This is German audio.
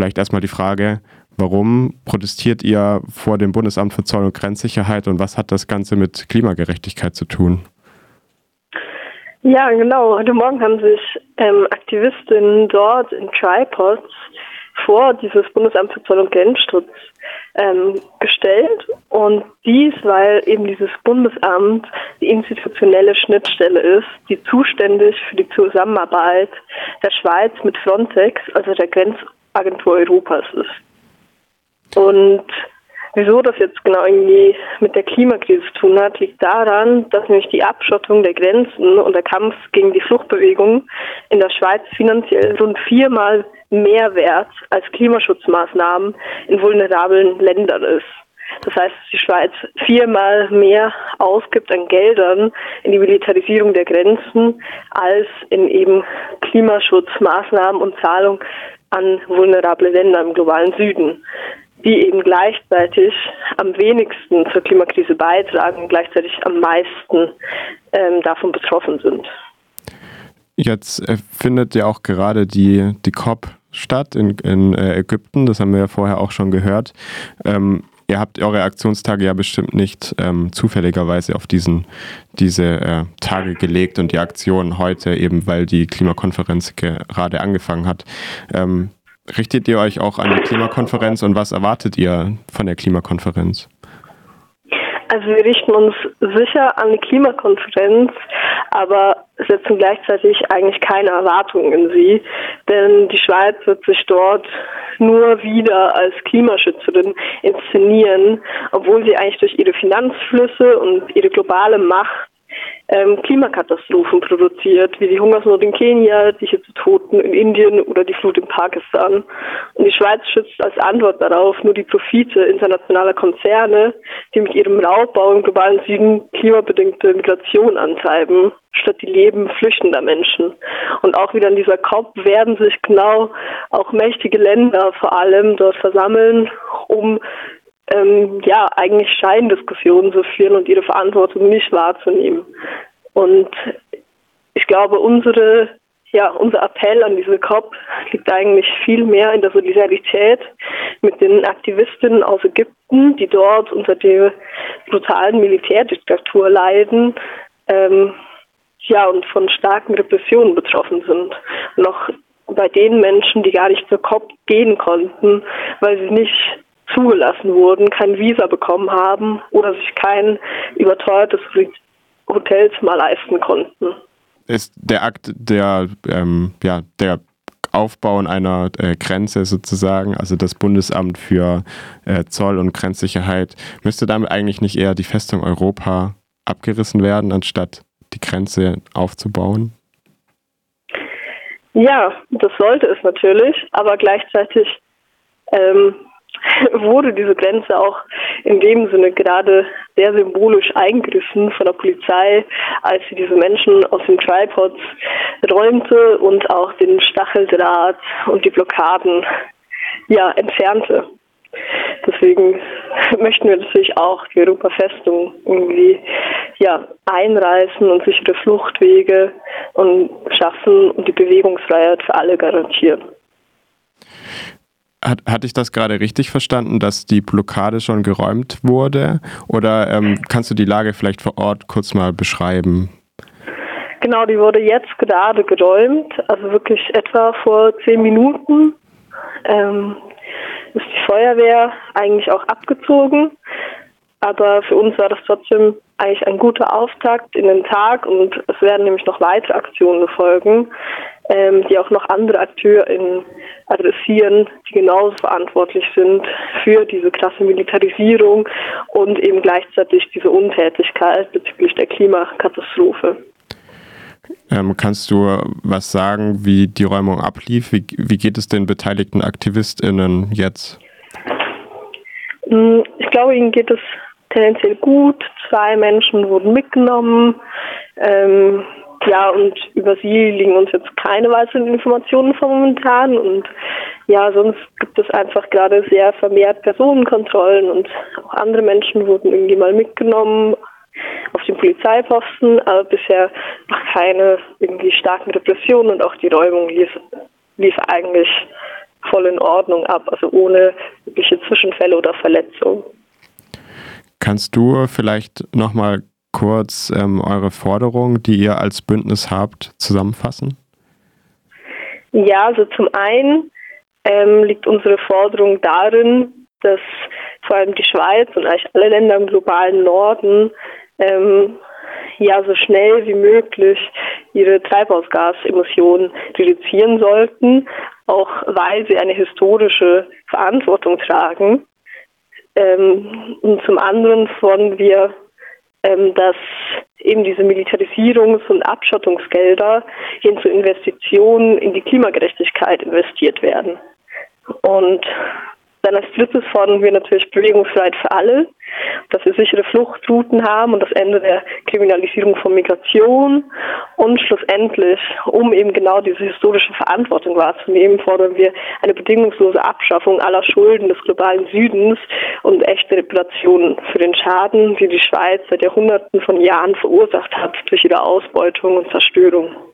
vielleicht erstmal die Frage, warum protestiert ihr vor dem Bundesamt für Zoll und Grenzsicherheit und was hat das Ganze mit Klimagerechtigkeit zu tun? Ja, genau. Heute Morgen haben sich ähm, Aktivistinnen dort in Tripods vor dieses Bundesamt für Zoll und Grenzschutz ähm, gestellt. Und dies, weil eben dieses Bundesamt die institutionelle Schnittstelle ist, die zuständig für die Zusammenarbeit der Schweiz mit Frontex, also der Grenzagentur Europas ist. Und Wieso das jetzt genau irgendwie mit der Klimakrise zu tun hat, liegt daran, dass nämlich die Abschottung der Grenzen und der Kampf gegen die Fluchtbewegung in der Schweiz finanziell rund viermal mehr wert als Klimaschutzmaßnahmen in vulnerablen Ländern ist. Das heißt, dass die Schweiz viermal mehr ausgibt an Geldern in die Militarisierung der Grenzen als in eben Klimaschutzmaßnahmen und Zahlung an vulnerable Länder im globalen Süden die eben gleichzeitig am wenigsten zur Klimakrise beitragen und gleichzeitig am meisten ähm, davon betroffen sind. Jetzt äh, findet ja auch gerade die, die COP statt in, in äh, Ägypten, das haben wir ja vorher auch schon gehört. Ähm, ihr habt eure Aktionstage ja bestimmt nicht ähm, zufälligerweise auf diesen, diese äh, Tage gelegt und die Aktion heute eben, weil die Klimakonferenz gerade angefangen hat. Ähm, richtet ihr euch auch an die Klimakonferenz und was erwartet ihr von der Klimakonferenz? Also wir richten uns sicher an die Klimakonferenz, aber setzen gleichzeitig eigentlich keine Erwartungen in sie, denn die Schweiz wird sich dort nur wieder als Klimaschützerin inszenieren, obwohl sie eigentlich durch ihre Finanzflüsse und ihre globale Macht ähm, Klimakatastrophen produziert, wie die Hungersnot in Kenia, die Hitzetoten in Indien oder die Flut in Pakistan. Und die Schweiz schützt als Antwort darauf nur die Profite internationaler Konzerne, die mit ihrem Raubbau im globalen Süden klimabedingte Migration antreiben, statt die Leben flüchtender Menschen. Und auch wieder in dieser COP werden sich genau auch mächtige Länder vor allem dort versammeln, um ähm, ja eigentlich Scheindiskussionen zu führen und ihre Verantwortung nicht wahrzunehmen. Und ich glaube, unsere ja, unser Appell an diese COP liegt eigentlich viel mehr in der Solidarität mit den Aktivistinnen aus Ägypten, die dort unter der brutalen Militärdiktatur leiden, ähm, ja, und von starken Repressionen betroffen sind. Noch bei den Menschen, die gar nicht zur COP gehen konnten, weil sie nicht zugelassen wurden, kein Visa bekommen haben oder sich kein überteuertes Hotelzimmer leisten konnten. Ist der Akt der, ähm, ja, der Aufbauen einer äh, Grenze sozusagen, also das Bundesamt für äh, Zoll und Grenzsicherheit, müsste damit eigentlich nicht eher die Festung Europa abgerissen werden, anstatt die Grenze aufzubauen? Ja, das sollte es natürlich, aber gleichzeitig ähm, wurde diese Grenze auch in dem Sinne gerade sehr symbolisch eingegriffen von der Polizei, als sie diese Menschen aus den Tripods räumte und auch den Stacheldraht und die Blockaden ja entfernte. Deswegen möchten wir natürlich auch die Europafestung irgendwie ja, einreißen und sichere Fluchtwege und schaffen und die Bewegungsfreiheit für alle garantieren. Hat, hatte ich das gerade richtig verstanden, dass die Blockade schon geräumt wurde? Oder ähm, kannst du die Lage vielleicht vor Ort kurz mal beschreiben? Genau, die wurde jetzt gerade geräumt, also wirklich etwa vor zehn Minuten. Ähm, ist die Feuerwehr eigentlich auch abgezogen. Aber für uns war das trotzdem eigentlich ein guter Auftakt in den Tag und es werden nämlich noch weitere Aktionen folgen, ähm, die auch noch andere Akteure adressieren, die genauso verantwortlich sind für diese krasse Militarisierung und eben gleichzeitig diese Untätigkeit bezüglich der Klimakatastrophe. Ähm, kannst du was sagen, wie die Räumung ablief? Wie, wie geht es den beteiligten AktivistInnen jetzt? Mm, ich glaube, ihnen geht es tendenziell gut. Zwei Menschen wurden mitgenommen. Ähm, ja, und über sie liegen uns jetzt keine weiteren Informationen von momentan. Und ja, sonst gibt es einfach gerade sehr vermehrt Personenkontrollen und auch andere Menschen wurden irgendwie mal mitgenommen auf den Polizeiposten, aber bisher noch keine irgendwie starken Repressionen und auch die Räumung lief, lief eigentlich voll in Ordnung ab, also ohne wirkliche Zwischenfälle oder Verletzungen. Kannst du vielleicht nochmal kurz ähm, eure Forderungen, die ihr als Bündnis habt, zusammenfassen? Ja, also zum einen ähm, liegt unsere Forderung darin, dass vor allem die Schweiz und eigentlich alle Länder im globalen Norden ähm, ja so schnell wie möglich ihre Treibhausgasemissionen reduzieren sollten, auch weil sie eine historische Verantwortung tragen. Ähm, und zum anderen fordern wir, ähm, dass eben diese Militarisierungs- und Abschottungsgelder hin zu Investitionen in die Klimagerechtigkeit investiert werden. Und dann als drittes fordern wir natürlich Bewegungsfreiheit für alle, dass wir sichere Fluchtrouten haben und das Ende der Kriminalisierung von Migration. Und schlussendlich, um eben genau diese historische Verantwortung wahrzunehmen, fordern wir eine bedingungslose Abschaffung aller Schulden des globalen Südens und echte Reparationen für den Schaden, die die Schweiz seit Jahrhunderten von Jahren verursacht hat durch ihre Ausbeutung und Zerstörung.